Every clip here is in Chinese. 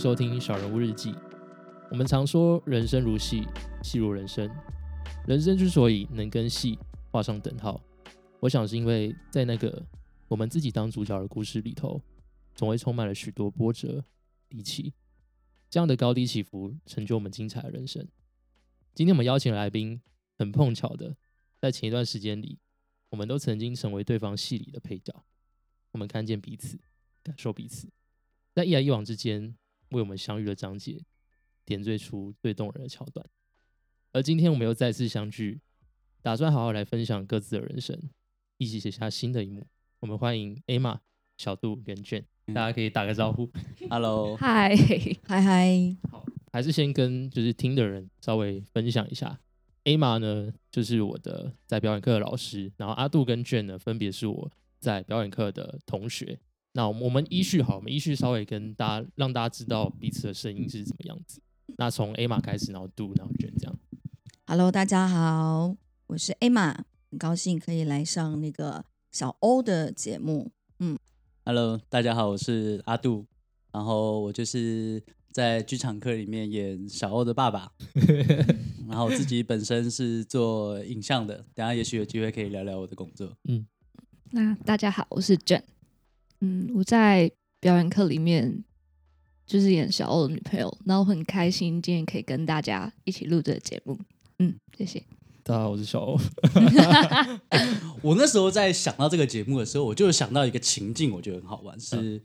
收听《小人物日记》。我们常说人生如戏，戏如人生。人生之所以能跟戏画上等号，我想是因为在那个我们自己当主角的故事里头，总会充满了许多波折、离奇。这样的高低起伏，成就我们精彩的人生。今天我们邀请来宾，很碰巧的，在前一段时间里，我们都曾经成为对方戏里的配角。我们看见彼此，感受彼此，在一来一往之间，为我们相遇的章节，点缀出最动人的桥段。而今天我们又再次相聚，打算好好来分享各自的人生，一起写下新的一幕。我们欢迎 Emma、小杜跟 Jane，大家可以打个招呼。Hello，嗨，嗨嗨，还是先跟就是听的人稍微分享一下。Emma 呢，就是我的在表演课的老师，然后阿杜跟 Jane 呢，分别是我在表演课的同学。那我们依序好，我们依序稍微跟大家让大家知道彼此的声音是怎么样子。那从 Emma 开始，然后杜，然后 Jane 这样。Hello，大家好，我是 Emma，很高兴可以来上那个小欧的节目。Hello，大家好，我是阿杜，然后我就是在剧场课里面演小欧的爸爸，然后我自己本身是做影像的，等下也许有机会可以聊聊我的工作。嗯那大家好，我是 Jen。嗯，我在表演课里面就是演小欧的女朋友，然后很开心今天可以跟大家一起录这个节目。嗯，谢谢。大家好，我是小欧。我那时候在想到这个节目的时候，我就想到一个情境，我觉得很好玩，是、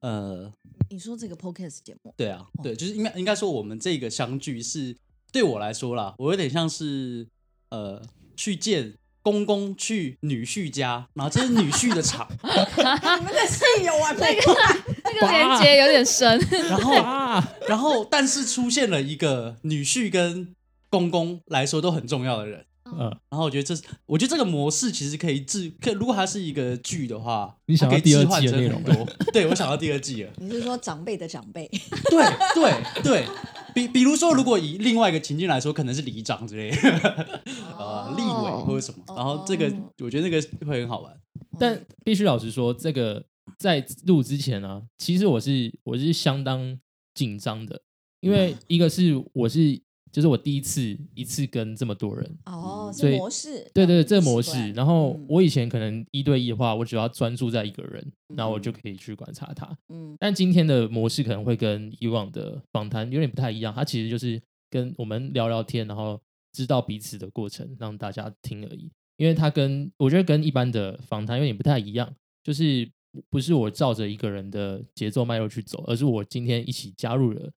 呃，你说这个 Podcast 节目，对啊，对，就是应该应该说我们这个相聚是对我来说啦，我有点像是呃去见公公去女婿家，然后这是女婿的场，你们的戏有完没完？那个连接有点深，然后啊，然后但是出现了一个女婿跟公公来说都很重要的人，嗯，然后我觉得这是我觉得这个模式其实可以制，可如果它是一个剧的话，你想它可以要第二季的内容。对我想到第二季了。你是说长辈的长辈？对对对，比比如说，如果以另外一个情境来说，可能是里长之类的，呃，立委或者什么，然后这个哦我觉得那个会很好玩。但必须老实说，这个在录之前呢、其实我是我是相当紧张的，因为一个是我是就是我第一次一次跟这么多人，哦，所以模式，对对，这个模式。然后嗯我以前可能一对一的话，我只要专注在一个人，然后我就可以去观察他。嗯但今天的模式可能会跟以往的访谈有点不太一样，它其实就是跟我们聊聊天，然后知道彼此的过程，让大家听而已。因为它跟我觉得跟一般的访谈有点不太一样，就是不是我照着一个人的节奏脉络去走，而是我今天一起加入了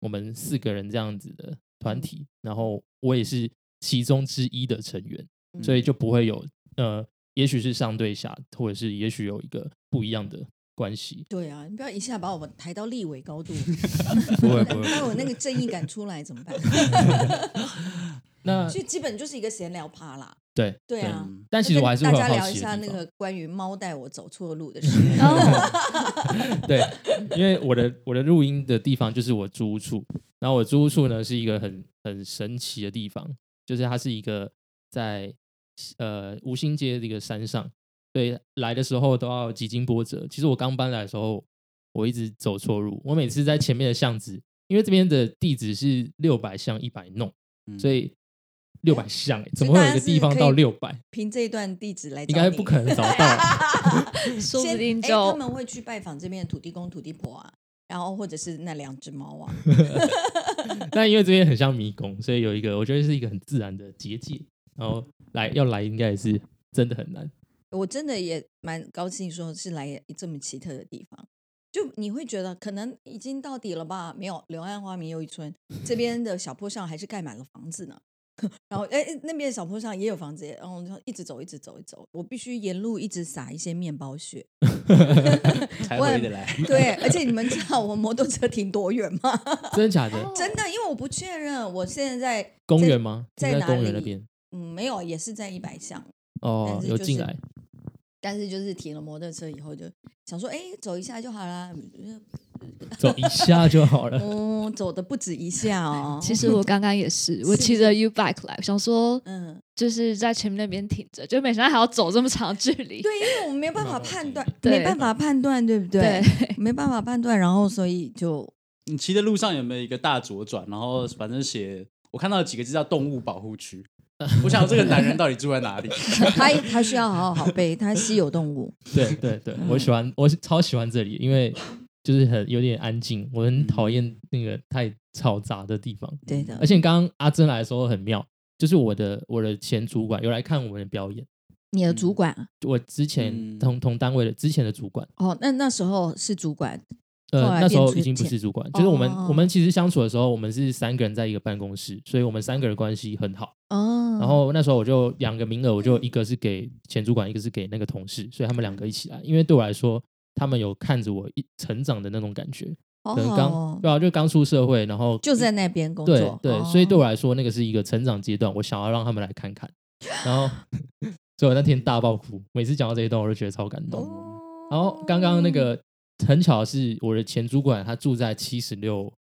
我们四个人这样子的团体，然后我也是其中之一的成员，嗯所以就不会有呃，也许是上对下，或者是也许有一个不一样的关系。对啊，你不要一下把我们抬到立委高度，不会不会，那我那个正义感出来怎么办？那所以基本就是一个闲聊趴啦。对，对啊，嗯但其实我还是大家聊一下那个关于猫带我走错路的事。对，因为我的我的录音的地方就是我租屋处，然后我租屋处呢是一个很很神奇的地方，就是它是一个在呃吴兴街的一个山上，对，来的时候都要几经波折。其实我刚搬来的时候，我一直走错路，我每次在前面的巷子，因为这边的地址是六百巷一百弄，嗯所以六百项、欸，怎么会有一个地方到六百？凭这一段地址来找应该不可能找到啊。说不定就他们会去拜访这边的土地公、土地婆啊，然后或者是那两只猫啊。但因为这边很像迷宫，所以有一个我觉得是一个很自然的结界，然后来要来应该也是真的很难。我真的也蛮高兴，说是来这么奇特的地方。就你会觉得可能已经到底了吧？没有，柳暗花明又一村，这边的小坡上还是盖满了房子呢。然后，哎，哎那边小坡上也有房子，然后就一直走，一直走，一直走。我必须沿路一直撒一些面包屑。才我回得来。对，而且你们知道我摩托车停多远吗？真的假的？真的，因为我不确认，我现在在公园吗？在在哪里公园那边嗯，没有，也是在一百巷。哦有进来。但是就是停了摩托车以后，就想说，哎，走一下就好啦。走一下就好了。嗯，走的不止一下哦。其实我刚刚也是，我骑着 U bike 来，想说嗯，就是在前面那边停着，就没想到还要走这么长距离。对，因为我们没办法判断，没办法判断，对不对？对，没办法判断，然后所以就你骑的路上有没有一个大左转？然后反正写我看到几个字叫动物保护区。我想这个男人到底住在哪里？他他需要好好好背，他稀有动物。对对对，我嗯喜欢，我超喜欢这里，因为就是很有点安静，我很讨厌那个太嘈杂的地方。对的而，且刚刚阿珍来的时候很妙，就是我的我的前主管有来看我们的表演，你的主管啊我之前嗯。同同单位的之前的主管，哦，那那时候是主管后呃，那时候已经不是主管，就是我们哦我们其实相处的时候，我们是三个人在一个办公室，所以我们三个人关系很好。哦，然后那时候我就两个名额，我就一个是给前主管，一个是给那个同事，所以他们两个一起来，因为对我来说，他们有看着我一成长的那种感觉，好可能刚对啊，就刚出社会，然后就在那边工作，对，哦所以对我来说，那个是一个成长阶段，我想要让他们来看看，然后所以我那天大爆哭，每次讲到这一段，我都觉得超感动。哦然后刚刚那个很巧的是，我的前主管他住在七十六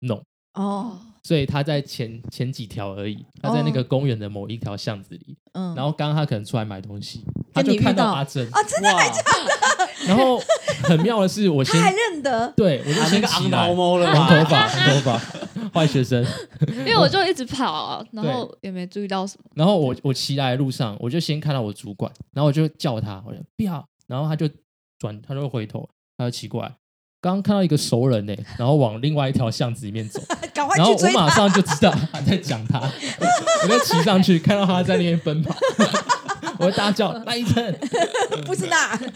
弄，哦，所以他在前前几条而已，他在那个公园的某一条巷子里。嗯，然后刚刚他可能出来买东西，他就看到到阿珍，啊，真的哇，然后很妙的是，我先他还认得，对我就啊那个昂先起来毛猫了红头？发，红头发，坏学生。因为我就一直跑啊，然后也没注意到什么。然后我我骑来的路上，我就先看到我主管，然后我就叫他，我就不要，然后他就转，他就回头，他就骑过来，刚刚看到一个熟人呢，然后往另外一条巷子里面走，赶快然后我去追他。马上就知道他在讲他，我就骑上去，看到他在那边奔跑，我就大叫赖一真，不是那，对，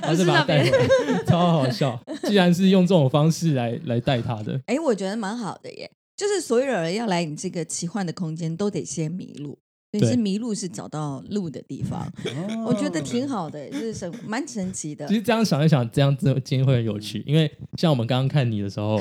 然后就把他带回来，超好笑。既然是用这种方式来来带他的，哎，我觉得蛮好的耶。就是所有人要来你这个奇幻的空间，都得先迷路。所以是迷路是找到路的地方，我觉得挺好的，就是神蛮神奇的其。实这样想一想，这样子今天会很有趣，因为像我们刚刚看你的时候，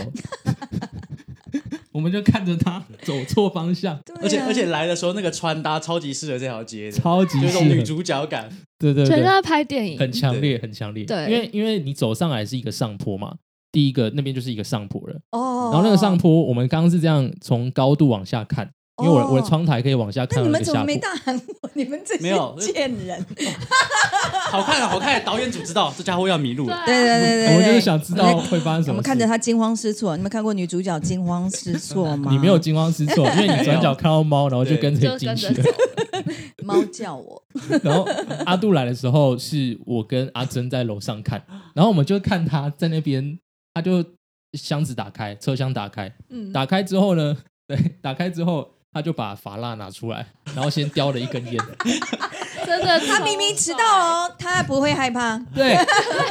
我们就看着他走错方向，对啊而且而且来的时候那个穿搭超级适合这条街的，超级有一种适合，女主角感。对对对，全都在拍电影，很强烈，很强烈。对因为因为你走上来是一个上坡嘛，第一个那边就是一个上坡了，哦，然后那个上坡，我们刚刚是这样从高度往下看，因为我的我的哦窗台可以往下看那你们怎么那个下坡。没大喊我？你们这有贱人！好看啊好看，导演组知道 这家伙要迷路了。对对对对，我就是想知道会发生什么。我们看着他惊慌失措。你们看过女主角惊慌失措吗？你没有惊慌失措，因为你转角看到猫，然后就跟着就进去。猫叫我，然后阿杜来的时候，是我跟阿珍在楼上看，然后我们就看他在那边，他就箱子打开，车厢打开，嗯，打开之后呢，对，打开之后他就把法蜡拿出来，然后先叼了一根烟，真的，他明明迟到哦，他还不会害怕，对，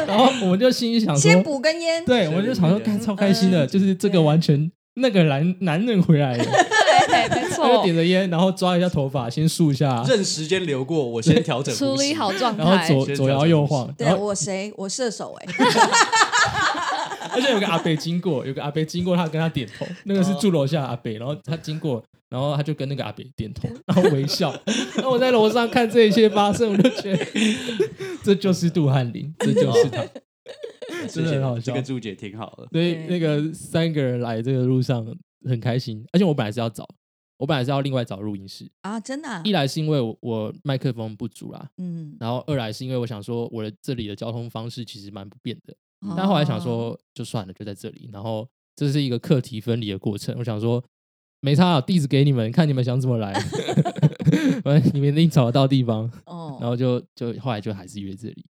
然后我们就心里想先，补根烟。对，我们就想说，看超开心的，就是这个完全那个男男人回来了，对，没他就错点，着烟，然后抓一下头发，先梳一下，任时间流过，我先调整处理好状态然后，左左摇右晃，对我谁？我射手哎，而且有个阿北经过，有个阿北经过，他跟他点头，那个是住楼下的阿北，然后他经过，然后他就跟那个阿北点头，然后微笑。然后我在楼上看这一切发生，我就觉得这就是杜汉林，这就是他。真的很好笑这个注解挺好的。所以那个三个人来这个路上很开心，而且我本来是要找，我本来是要另外找录音室，啊，真的啊，一来是因为我我麦克风不足啦，嗯，然后二来是因为我想说我的这里的交通方式其实蛮不便的，哦但后来想说，就算了，就在这里。然后这是一个课题分离的过程。我想说，没差、啊，地址给你们，看你们想怎么来，反正你们一定找得到地方。哦，然后就就后来就还是约这里。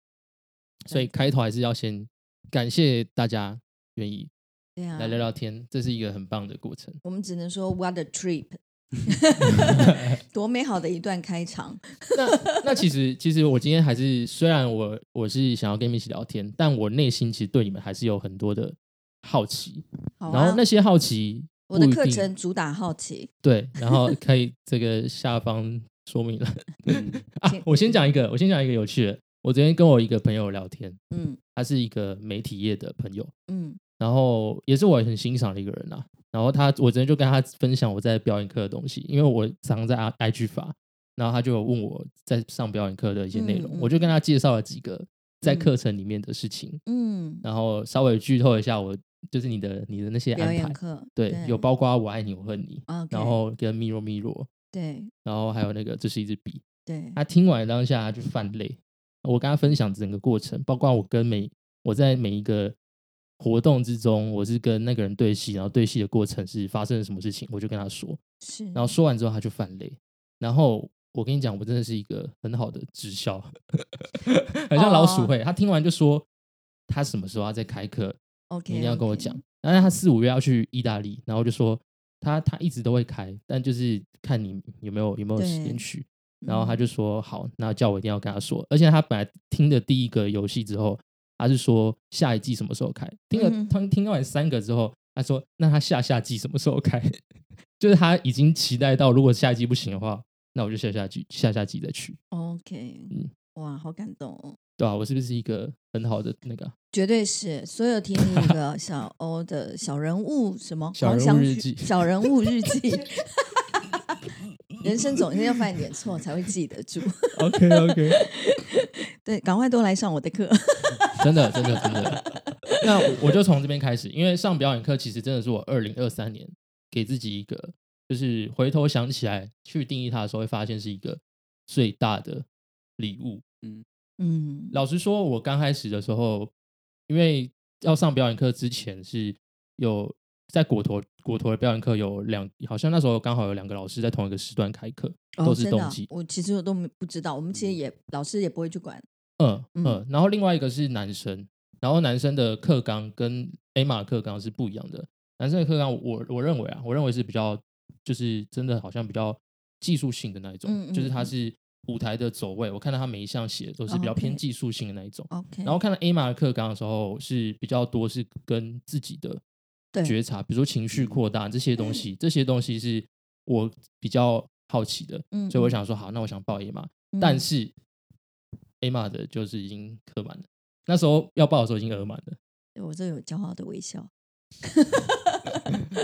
所以开头还是要先感谢大家愿意对啊来，聊聊天，这是一个很棒的过程。我们只能说 what a trip，多美好的一段开场。那那其实其实我今天还是，虽然我我是想要跟你们一起聊天，但我内心其实对你们还是有很多的好奇。好啊然后那，些好奇，我的课程主打好奇，对，然后可以这个下方说明了 嗯啊。我先讲一个，我先讲一个有趣的。我昨天跟我一个朋友聊天，嗯他是一个媒体业的朋友，嗯然后也是我很欣赏的一个人啊。然后他，我昨天就跟他分享我在表演课的东西，因为我常常在 I IG 发，然后他就有问我在上表演课的一些内容，嗯嗯我就跟他介绍了几个在嗯。课程里面的事情，嗯，然后稍微剧透一下我就是你的你的那些表安排，对，有包括我爱你我恨你然后跟米若米若，对。然后还有那个这是一支笔。对，他听完当下他就泛泪。我跟他分享整个过程，包括我跟每我在每一个活动之中，我是跟那个人对戏，然后对戏的过程是发生了什么事情，我就跟他说。是，然后说完之后他就犯泪。然后我跟你讲，我真的是一个很好的直销，很像老鼠哦会。他听完就说他什么时候要再开课，OK，你一定要跟我讲。但是他四五月要去意大利，然后就说他他一直都会开，但就是看你有没有有没有时间去。然后他嗯就说好，那叫我一定要跟他说。而且他本来听的第一个游戏之后，他是说下一季什么时候开？听了他听完三个之后，他说那他下下季什么时候开？就是他已经期待到，如果下一季不行的话，那我就下下季下下季再去，OK，嗯哇，好感动哦。对啊、我是不是一个很好的那个啊绝对是所有听那 个小欧的小人物什么小人物日记小人物日记，人生总是要犯一点错才会记得住。？OK OK，对，赶快都来上我的课。真的真的真的。那我我就从这边开始，因为上表演课其实真的是我二零二三年给自己一个，就是回头想起来去定义它的时候，会发现是一个最大的礼物。嗯嗯，老实说，我刚开始的时候，因为要上表演课之前是有在果陀果陀的表演课有两，好像那时候刚好有两个老师在同一个时段开课，都是冬季。我其实我都没不知道，我们其实也老师也不会去管。嗯嗯。嗯，然后另外一个是男生，然后男生的课纲跟 A 码课纲是不一样的。男生的课纲，我我认为啊，我认为是比较就是真的好像比较技术性的那一种，嗯就是嗯嗯。它是舞台的走位，我看到他每一项写的都是比较偏技术性的那一种。OK，然后看到 A 码的课纲的时候，是比较多是跟自己的觉察，比如说情绪。扩大这些东西，这些东西是我比较好奇的，所以我想说，好，那我想报 A 码，但嗯是 A 码的就是已经刻满了，那时候要报的时候已经额满了，我这有骄傲的微笑。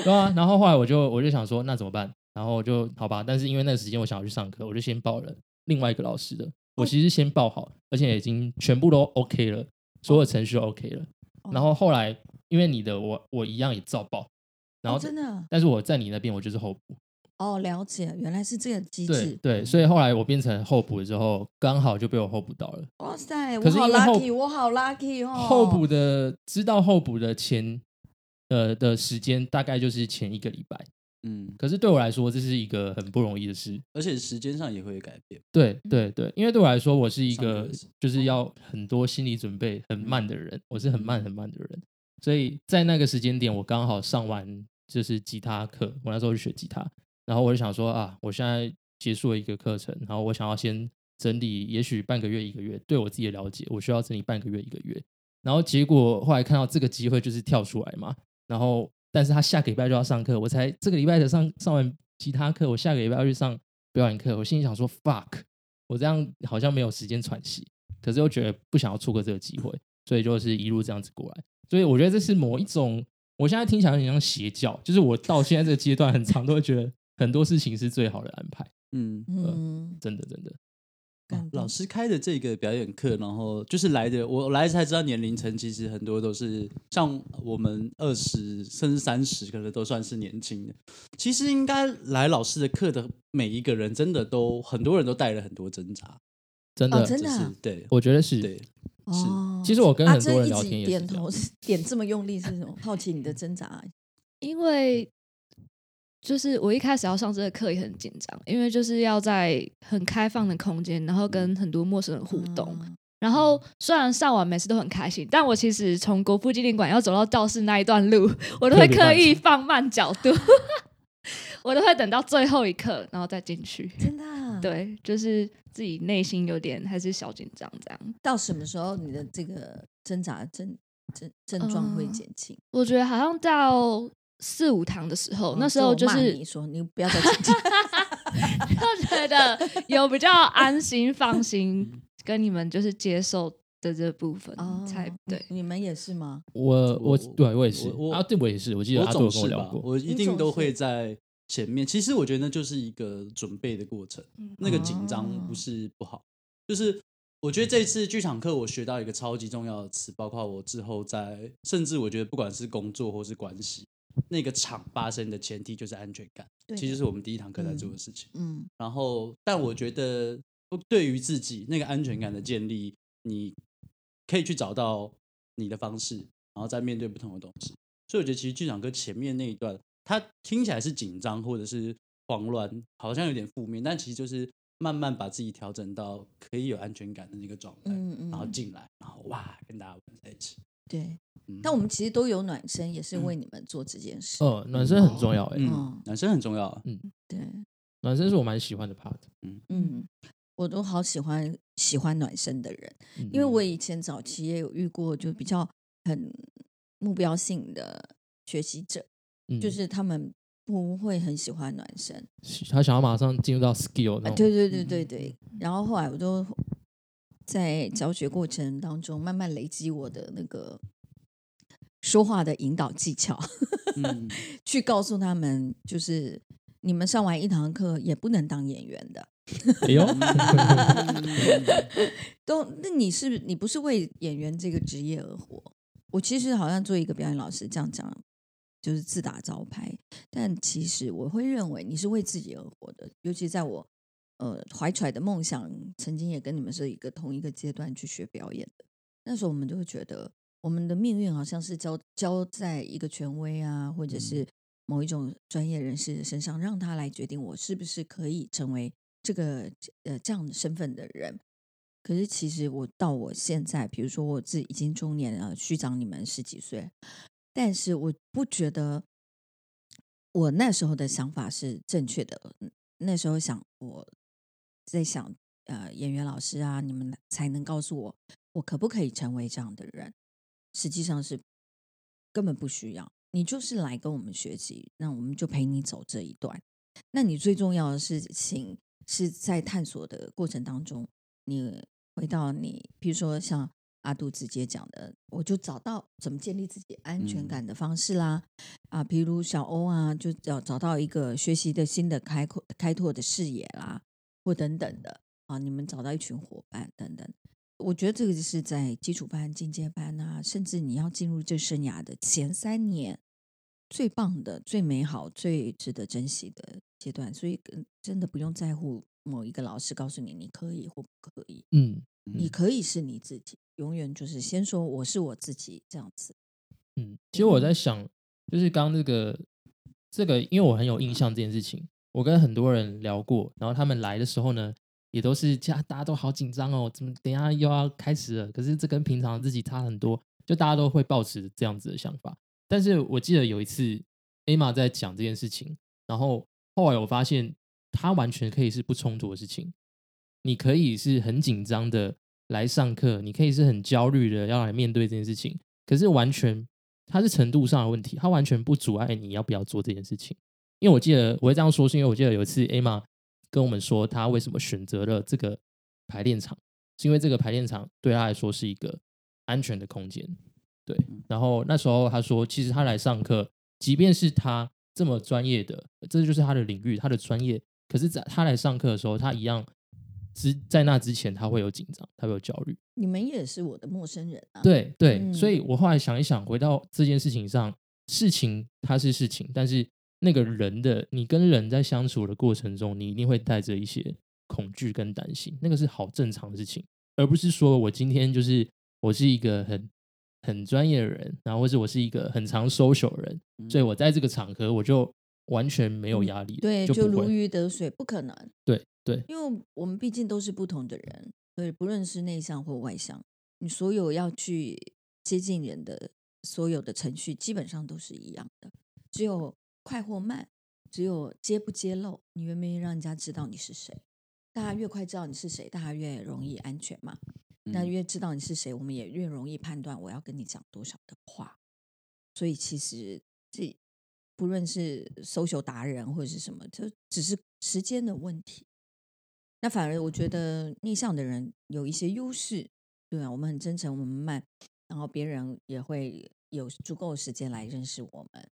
对啊，然后后来我就我就想说，那怎么办？然后我就好吧，但是因为那个时间我想要去上课，我就先报了另外一个老师的，我其实先报好，而且已经全部都 OK 了，所有程序都 OK 了。然后后来因为你的我我一样也照报，然后、哦真的但是我在你那边我就是候补，哦，了解，原来是这个机制。对对，所以后来我变成候补了之后，刚好就被我候补到了。哇塞，我好 lucky，我好 lucky 哦。候补的知道候补的前呃的时间大概就是前一个礼拜，嗯，可是对我来说这是一个很不容易的事。而且时间上也会改变。对对对，因为对我来说，我是一个就是要很多心理准备很慢的人，我是很慢很慢的人，所以在那个时间点，我刚好上完就是吉他课，我那时候去学吉他，然后我就想说啊，我现在结束了一个课程，然后我想要先整理，也许半个月一个月，对我自己的了解，我需要整理半个月一个月，然后结果后来看到这个机会就是跳出来嘛，然后但是他下个礼拜就要上课，我才这个礼拜才上上完吉他课，我下个礼拜要去上表演课，我心里想说 fuck，我这样好像没有时间喘息，可是又觉得不想要错过这个机会，所以就是一路这样子过来。所以我觉得这是某一种，我现在听起来有点像邪教，就是我到现在这个阶段，很长都会觉得很多事情是最好的安排，嗯，嗯，真的真的。老师开的这个表演课，然后就是来的，我来才知道年龄层其实很多都是像我们二十甚至三十，可能都算是年轻的。其实应该来老师的课的每一个人，真的都很多人都带了很多挣扎，真的，真的啊是对我觉得是。对，哦，其实我跟很多人聊天点头，点这么用力是什么？好奇你的挣扎。因为就是我一开始要上这个课也很紧张，因为就是要在很开放的空间，然后跟很多陌生人互动。嗯然后虽然上完每次都很开心，但我其实从国父纪念馆要走到教室那一段路，我都会刻意放慢角度，我都会等到最后一刻然后再进去。真的啊？对，就是自己内心有点还是小紧张这样。到什么时候你的这个挣扎症症症状会嗯减轻？我觉得好像到四五堂的时候，哦那时候就是你说你不要再紧张。就觉得有比较安心、放心跟你们就是接受的这部分，哦，才对。你们也是吗？我我我对我也是我我啊，对我也是，我记得我阿杜有总是吧，跟我聊过。我一定都会在前面。其实我觉得那就是一个准备的过程，那个紧张哦不是不好，就是我觉得这次剧场课我学到一个超级重要的词，包括我之后在，甚至我觉得不管是工作或是关系，那个场发生的前提就是安全感，对其实是我们第一堂课在做的事情。嗯然后，但我觉得对于自己那个安全感的建立，你可以去找到你的方式，然后再面对不同的东西。所以我觉得其实剧场课前面那一段，它听起来是紧张或者是慌乱，好像有点负面，但其实就是慢慢把自己调整到可以有安全感的那个状态，嗯嗯，然后进来，然后哇，跟大家玩在一起。对，嗯但我们其实都有暖身，也是为你们做这件事。哦，暖身很重要哎、嗯嗯，男生很重要啊。对，暖身是我蛮喜欢的 part。嗯，我都好喜欢喜欢暖身的人，嗯因为我以前早期也有遇过，就比较很目标性的学习者，嗯就是他们不会很喜欢暖身。他想要马上进入到 skill 那啊，种，对对对对对。然后后来我都在教学过程当中慢慢累积我的那个说话的引导技巧，嗯，去告诉他们，就是你们上完一堂课也不能当演员的。哎呦，都，那你是你不是为演员这个职业而活？我其实好像做一个表演老师这样讲，就是自打招牌。但其实我会认为你是为自己而活的，尤其在我呃怀揣的梦想，曾经也跟你们是一个同一个阶段去学表演的。那时候我们就会觉得，我们的命运好像是交交在一个权威啊，或者是某一种专业人士的身上，让他来决定我是不是可以成为这个呃这样的身份的人。可是其实我到我现在，比如说我自己已经中年了，虚长你们十几岁，但是我不觉得我那时候的想法是正确的。那时候想我在想，呃，演员老师啊，你们才能告诉我，我可不可以成为这样的人？实际上是根本不需要，你就是来跟我们学习，那我们就陪你走这一段。那你最重要的事情是在探索的过程当中，你回到你，比如说像阿杜直接讲的，我就找到怎么建立自己安全嗯感的方式啦。啊，比如小欧啊，就找找到一个学习的新的开阔开拓的视野啦，或等等的啊，你们找到一群伙伴等等。我觉得这个就是在基础班、进阶班啊，甚至你要进入这生涯的前三年，最棒的、最美好、最值得珍惜的阶段。所以，跟真的不用在乎某一个老师告诉你你可以或不可以，嗯你可以是你自己，永远就是先说我是我自己这样子。嗯，其实我在想，就是刚刚这个这个，因为我很有印象这件事情，我跟很多人聊过，然后他们来的时候呢，也都是家大家都好紧张哦，怎么等一下又要开始了？可是这跟平常自己差很多，就大家都会抱持这样子的想法。但是我记得有一次 Emma 在讲这件事情，然后后来我发现，它完全可以是不冲突的事情。你可以是很紧张的来上课，你可以是很焦虑的要来面对这件事情，可是完全它是程度上的问题，它完全不阻碍你要不要做这件事情。因为我记得我会这样说，是因为我记得有一次 Emma 跟我们说，她为什么选择了这个排练场，是因为这个排练场对她来说是一个安全的空间。对，然后那时候她说，其实她来上课，即便是她这么专业的，这就是她的领域，她的专业，可是在她来上课的时候，她一样之在那之前，她会有紧张，她会有焦虑。你们也是我的陌生人啊。，对对，嗯所以我后来想一想，回到这件事情上，事情它是事情，但是那个人的你跟人在相处的过程中，你一定会带着一些恐惧跟担心，那个是好正常的事情，而不是说我今天就是我是一个很很专业的人，然后或者我是一个很常 social 的人，所以我在这个场合我就完全没有压力，嗯对，就，就如鱼得水，不可能。对对，因为我们毕竟都是不同的人，所以不论是内向或外向，你所有要去接近人的所有的程序，基本上都是一样的，只有快或慢，只有揭不揭露，你愿不愿意让人家知道你是谁？大家越快知道你是谁，大家越容易安全嘛。那嗯越知道你是谁，我们也越容易判断我要跟你讲多少的话。所以其实这不论是搜求达人或者是什么，就只是时间的问题。那反而我觉得内向的人有一些优势，对啊，我们很真诚，我们慢，然后别人也会有足够的时间来认识我们，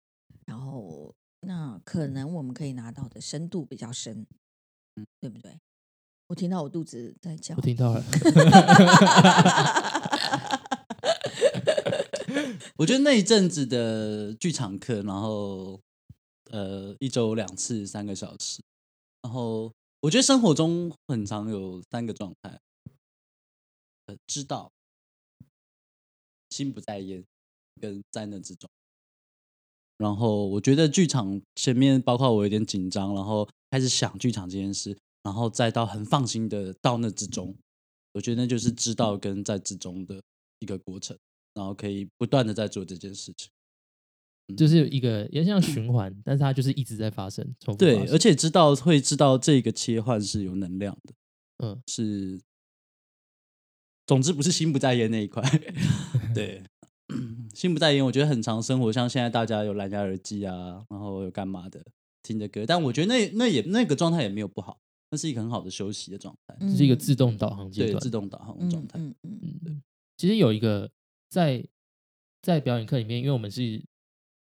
然后那可能我们可以拿到的深度比较深，嗯对不对？我听到我肚子在叫我，听到了，我觉得那一阵子的剧场课，然后呃一周两次三个小时，然后我觉得生活中很常有三个状态，呃，知道心不在焉跟在那之中。然后我觉得剧场前面包括我有点紧张，然后开始想剧场这件事，然后再到很放心的到那之中，我觉得那就是知道跟在之中的一个过程，然后可以不断的在做这件事情。就是一个也像循环，但是它就是一直在发生，重复对而且知道会知道这个切换是有能量的，嗯，是，总之不是心不在焉那一块。对，心不在焉，我觉得很常生活，像现在大家有蓝牙耳机啊，然后有干嘛的听着歌，但我觉得那那也那个状态也没有不好，那是一个很好的休息的状态，这是一个自动导航阶对，段，自动导航的状态。嗯嗯嗯嗯，其实有一个在在表演课里面，因为我们是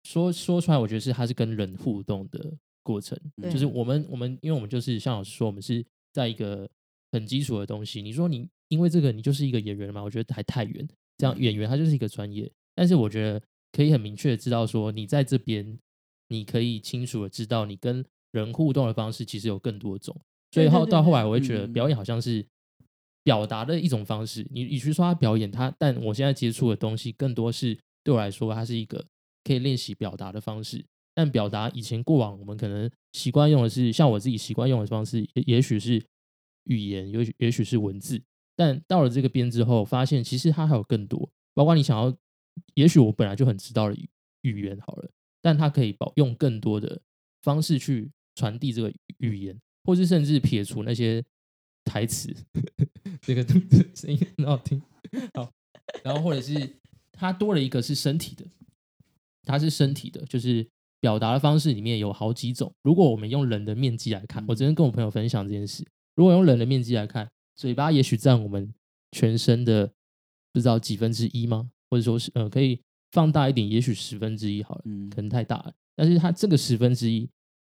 说说出来，我觉得是它是跟人互动的过程，就是我们我们因为我们就是像老师说，我们是在一个很基础的东西。你说你因为这个你就是一个演员嘛？我觉得还太远。这样演员他就是一个专业，但是我觉得可以很明确的知道说，你在这边你可以清楚的知道你跟人互动的方式其实有更多种。所以后到后来，我会觉得嗯表演好像是表达的一种方式。你与其说他表演，他但我现在接触的东西更多是对我来说，它是一个可以练习表达的方式。但表达以前过往我们可能习惯用的是像我自己习惯用的方式，也也许是语言，也许也许是文字。但到了这个边之后，发现其实它还有更多，包括你想要，也许我本来就很知道的语语言好了，但它可以保用更多的方式去传递这个语言，或是甚至撇除那些台词，这个声音很好听，好，然后或者是它多了一个是身体的，它是身体的，就是表达的方式里面有好几种。如果我们用人的面积来看，我昨天跟我朋友分享这件事，如果用人的面积来看，嘴巴也许占我们全身的不知道几分之一吗？或者说是呃，可以放大一点，也许十分之一好了，嗯可能太大了。但是它这个十分之一，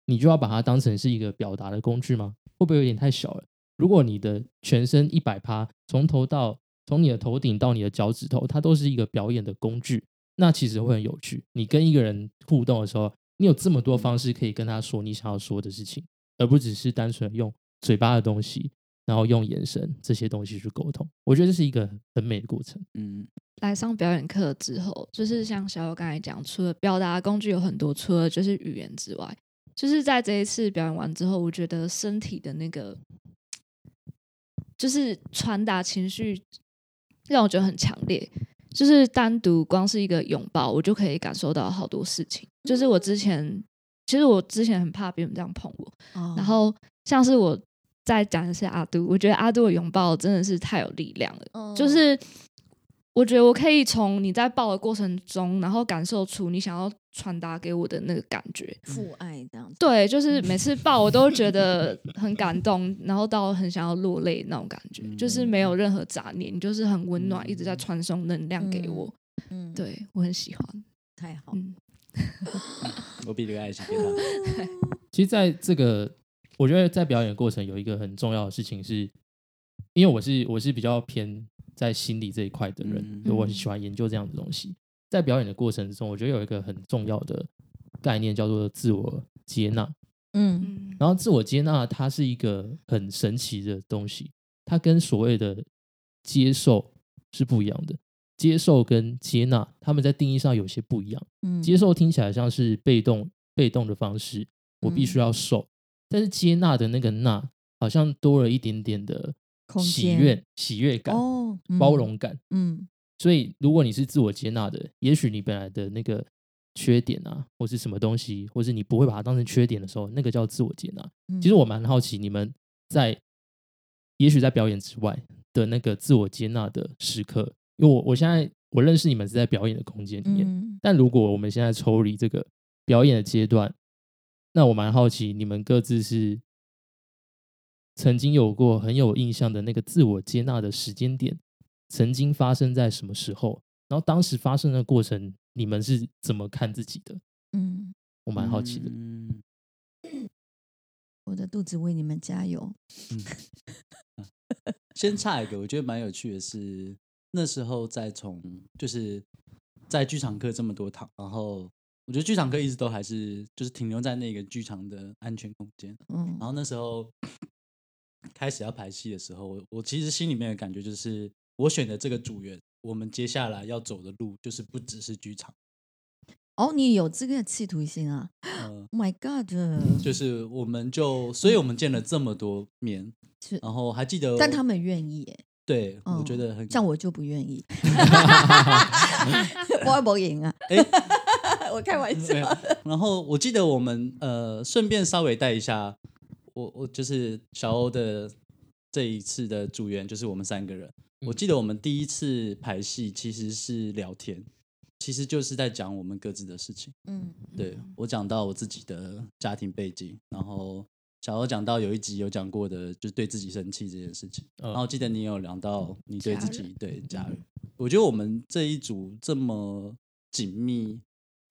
你就要把它当成是一个表达的工具吗？会不会有点太小了？如果你的全身一百趴，从头到从你的头顶到你的脚趾头，它都是一个表演的工具，那其实会很有趣。你跟一个人互动的时候，你有这么多方式可以跟他说你想要说的事情，而不只是单纯用嘴巴的东西，然后用眼神这些东西去沟通。我觉得这是一个很美的过程。嗯来上表演课之后，就是像小友刚才讲，除了表达工具有很多，除了就是语言之外，就是在这一次表演完之后，我觉得身体的那个就是传达情绪，让我觉得很强烈。就是单独光是一个拥抱，我就可以感受到好多事情。就是我之前，其实我之前很怕别人这样碰我，哦然后像是我在讲的是阿杜，我觉得阿杜的拥抱真的是太有力量了，哦就是我觉得我可以从你在抱的过程中，然后感受出你想要传达给我的那个感觉。父爱这样子，对，就是每次抱我都觉得很感动，然后到很想要落泪那种感觉，就是没有任何杂念，你就是很温暖，一直在传送能量给我。嗯，对我很喜欢。太好，嗯，我比这个爱心给他。其实，在这个我觉得在表演的过程有一个很重要的事情是，因为我是我是比较偏在心理这一块的人，嗯我很喜欢研究这样的东西。在表演的过程中，我觉得有一个很重要的概念叫做自我接纳。嗯嗯然后自我接纳，它是一个很神奇的东西，它跟所谓的接受是不一样的。接受跟接纳，他们在定义上有些不一样。嗯接受听起来像是被动被动的方式，我必须要受，但是接纳的那个纳，好像多了一点点的喜悦、喜悦感、哦，包，容感。嗯所以，如果你是自我接纳的，也许你本来的那个缺点啊，或是什么东西，或是你不会把它当成缺点的时候，那个叫自我接纳。嗯，其实我蛮好奇，你们在也许在表演之外的那个自我接纳的时刻，因为我我现在我认识你们是在表演的空间里面，嗯但如果我们现在抽离这个表演的阶段，那我蛮好奇，你们各自是曾经有过很有印象的那个自我接纳的时间点，曾经发生在什么时候？然后当时发生的过程，你们是怎么看自己的？嗯，我蛮好奇的。嗯我的肚子为你们加油，先插一个，我觉得蛮有趣的是，那时候在从就是在剧场课这么多堂，然后我觉得剧场课一直都还是就是停留在那个剧场的安全空间。嗯然后那时候开始要排戏的时候，我我其实心里面的感觉就是，我选的这个组员，我们接下来要走的路就是不只是剧场，哦，你有这个企图心啊嗯、！Oh my God，就是我们就，所以我们见了这么多面，是然后还记得，但他们愿意耶，对、嗯我觉得很像我就不愿意，我也不赢啊！哎我开玩笑然后我记得我们呃，顺便稍微带一下，我我就是小欧的这一次的组员，就是我们三个人。我记得我们第一次排戏其实是聊天，其实就是在讲我们各自的事情。嗯，对我讲到我自己的家庭背景，然后小欧讲到有一集有讲过的，就是对自己生气这件事情。嗯然后记得你有聊到你对自己对家人，我觉得我们这一组这么紧密，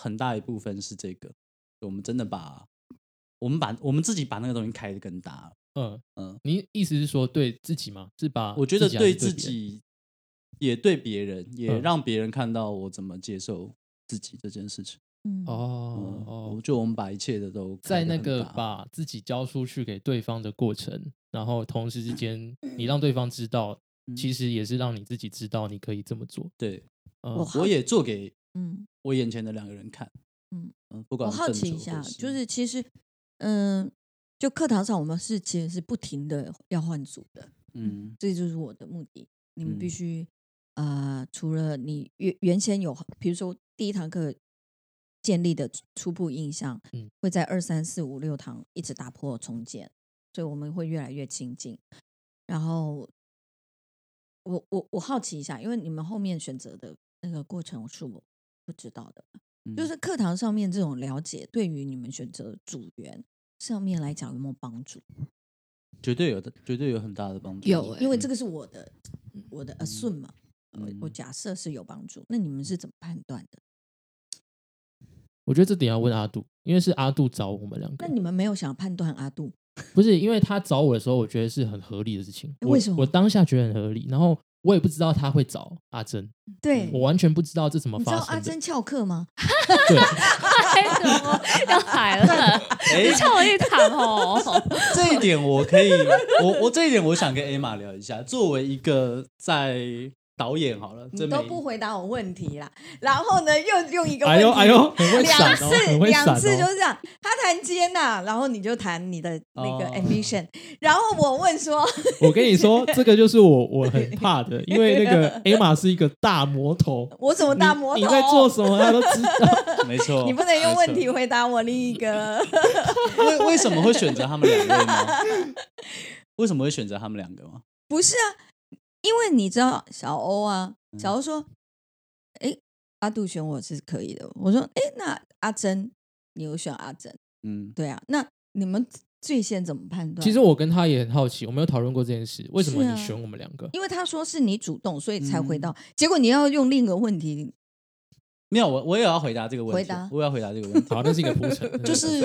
很大一部分是这个，我们真的把我们把我们自己把那个东西开的更大了。嗯嗯，你意思是说对自己吗？是把我觉得对自己，也对别人，也嗯让别人看到我怎么接受自己这件事情。嗯，哦嗯，哦就，我们把一切的都在那个把自己交出去给对方的过程，然后同时之间你让对方知道，嗯其实也是让你自己知道你可以这么做。对，我也做给嗯，我眼前的两个人看。嗯嗯，不管我好奇一下，就是其实，嗯，就课堂上我们是其实是不停的要换组的，嗯这就是我的目的。你们必嗯须呃，除了你原原先有，比如说第一堂课建立的初初步印象，嗯会在二三四五六堂一直打破重建，所以我们会越来越亲近。然后，我我我好奇一下，因为你们后面选择的那个过程是我不知道的，嗯就是课堂上面这种了解，对于你们选择组员上面来讲有没有帮助？绝对有的，绝对有很大的帮助。有欸因为这个是我的我的 assume 嘛，我我嗯假设是有帮助。那你们是怎么判断的？我觉得这点要问阿杜，因为是阿杜找我们两个那，你们没有想判断阿杜？不是因为他找我的时候，我觉得是很合理的事情。为什么我当下觉得很合理，然后我也不知道他会找阿珍，对我完全不知道这怎么你知道发生的。阿珍翘课吗？对，哎，怎么要来了？哎你唱我一堂哦。这一点我可以，我我这一点我想跟 Emma 聊一下。作为一个在导演好了，你都不回答我问题啦，然后呢又用一个问题，哎呦哎呦，很会两次两次就哦。是这样，他谈接纳，然后你就谈你的那个哦 ambition，、然后我问说，我跟你说，这个就是我我很怕的，因为那个 Emma 是一个大魔头，我怎么大魔头？你你在做什么，他都知道。没错，你不能用问题回答我另一个。错。为为什么会选择他们两个呢？为什么会选择他们两个吗？不是啊，因为你知道小欧啊，嗯小欧说，哎、阿杜选我是可以的。我说，哎、那阿珍，你有选阿珍？嗯，对啊，那你们最先怎么判断？其实我跟他也很好奇，我们有讨论过这件事，为什么你选我们两个？因为他说是你主动，所以才回嗯到，结果你要用另一个问题没有，我我也要回答这个问题，回答我也要回答这个问题。好，那是一个铺陈，就是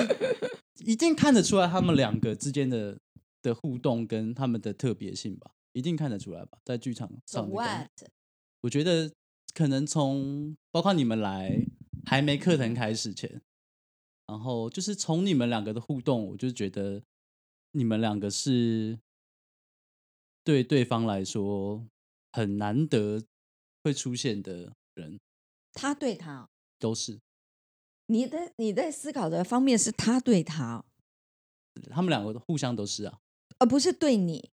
一定看得出来他们两个之间的的互动跟他们的特别性吧，一定看得出来吧，在剧场上的感 what？觉。我觉得可能从包括你们来还没课程开始前，然后就是从你们两个的互动，我就觉得你们两个是对对方来说很难得会出现的人，他对他，都是你的你在思考的方面是他对他，他们两个互相都是啊。而不是对你。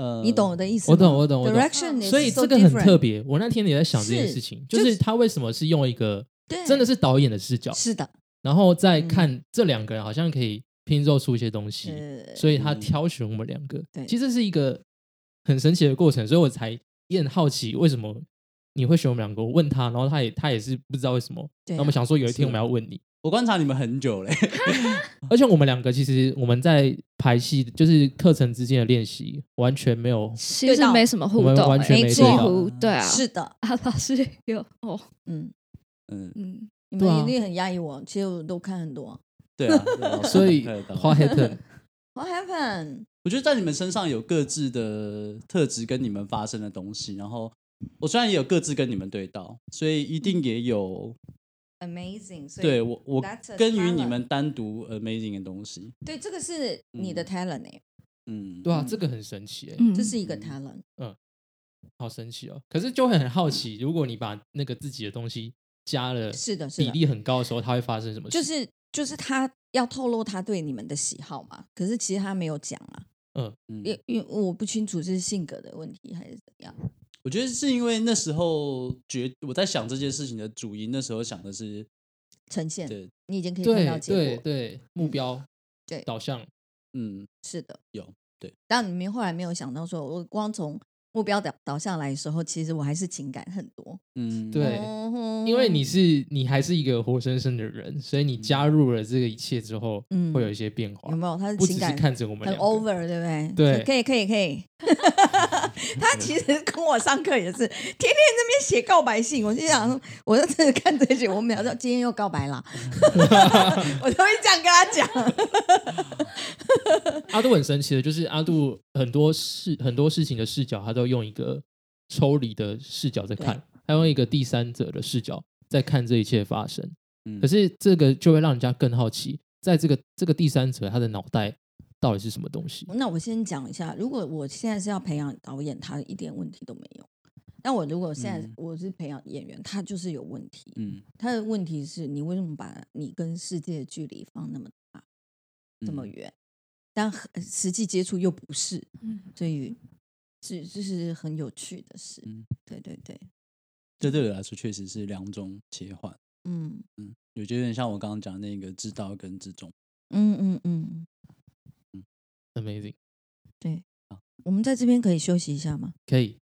呃，你懂我的意思吗？我懂我懂我懂 Direction，所以这个很特。别。我那天也在想这件事情，就就是是他为什么是用一个，真的是导演的视角，是的，然后再嗯看这两个人好像可以拼凑出一些东西，呃，所以他嗯挑选我们两个。对其实这是一个很神奇的过程，所以我才也很好奇为什么你会选我们两个。我问他，然后他也他也是不知道为什么。对啊那我们想说有一天我们要问你，我观察你们很久嘞，而且我们两个其实我们在排戏，就是课程之间的练习，完全没有其实没什么互动、我们完全没对到乎对啊。是的，啊，老师有哦，嗯嗯，嗯，对啊你们一定很压抑我，其实我都看很多。对啊，对啊所以看得到 What happened？What happened？我觉得在你们身上有各自的特质跟你们发生的东西，然后我虽然也有各自跟你们对到，所以一定也有 amazing，所以对我我跟于你们单独 amazing 的东西。对这个是你的嗯。talent 哎、嗯，对啊，嗯这个很神奇哎、嗯。这是一个 talent 嗯。好神奇哦。可是就会很好奇，如果你把那个自己的东西加了是的，是的，比例很高的时候，它会发生什么事？就是就是他要透露他对你们的喜好嘛，可是其实他没有讲啊，嗯。因因为我不清楚这是性格的问题还是怎样。我觉得是因为那时候觉我在想这件事情的主因，那时候想的是呈现，对，你已经可以看到结果。对对，目标对导向，嗯，是的，有对。但你们后来没有想到说，我光从目标导导向来的时候，其实我还是情感很多。嗯，对嗯因为你是你还是一个活生生的人，所以你加入了这个一切之后，嗯会有一些变化有。没有？他是不只是情感看着我们很 over，对不对？对可以可以可以。他其实跟我上课也是天天那边写告白信，我就想，我就真的看这些，我秒说今天又告白啦，我都会这样跟他讲。阿杜很神奇的，就是阿杜很多事很多事情的视角，他都用一个抽离的视角在看，他用一个第三者的视角在看这一切发生。嗯可是这个就会让人家更好奇，在这个这个第三者他的脑袋到底是什么东西？那我先讲一下，如果我现在是要培养导演，他一点问题都没有。但我如果现在嗯我是培养演员，他就是有问题。嗯他的问题是你为什么把你跟世界的距离放那么大、这么嗯远？但实际接触又不是，嗯所以是这是很有趣的事。嗯对对对，这对我来说确实是两种切换。嗯嗯，有有点像我刚刚讲那个知道跟知中。嗯嗯嗯，Amazing，对。我们在这边可以休息一下吗？可以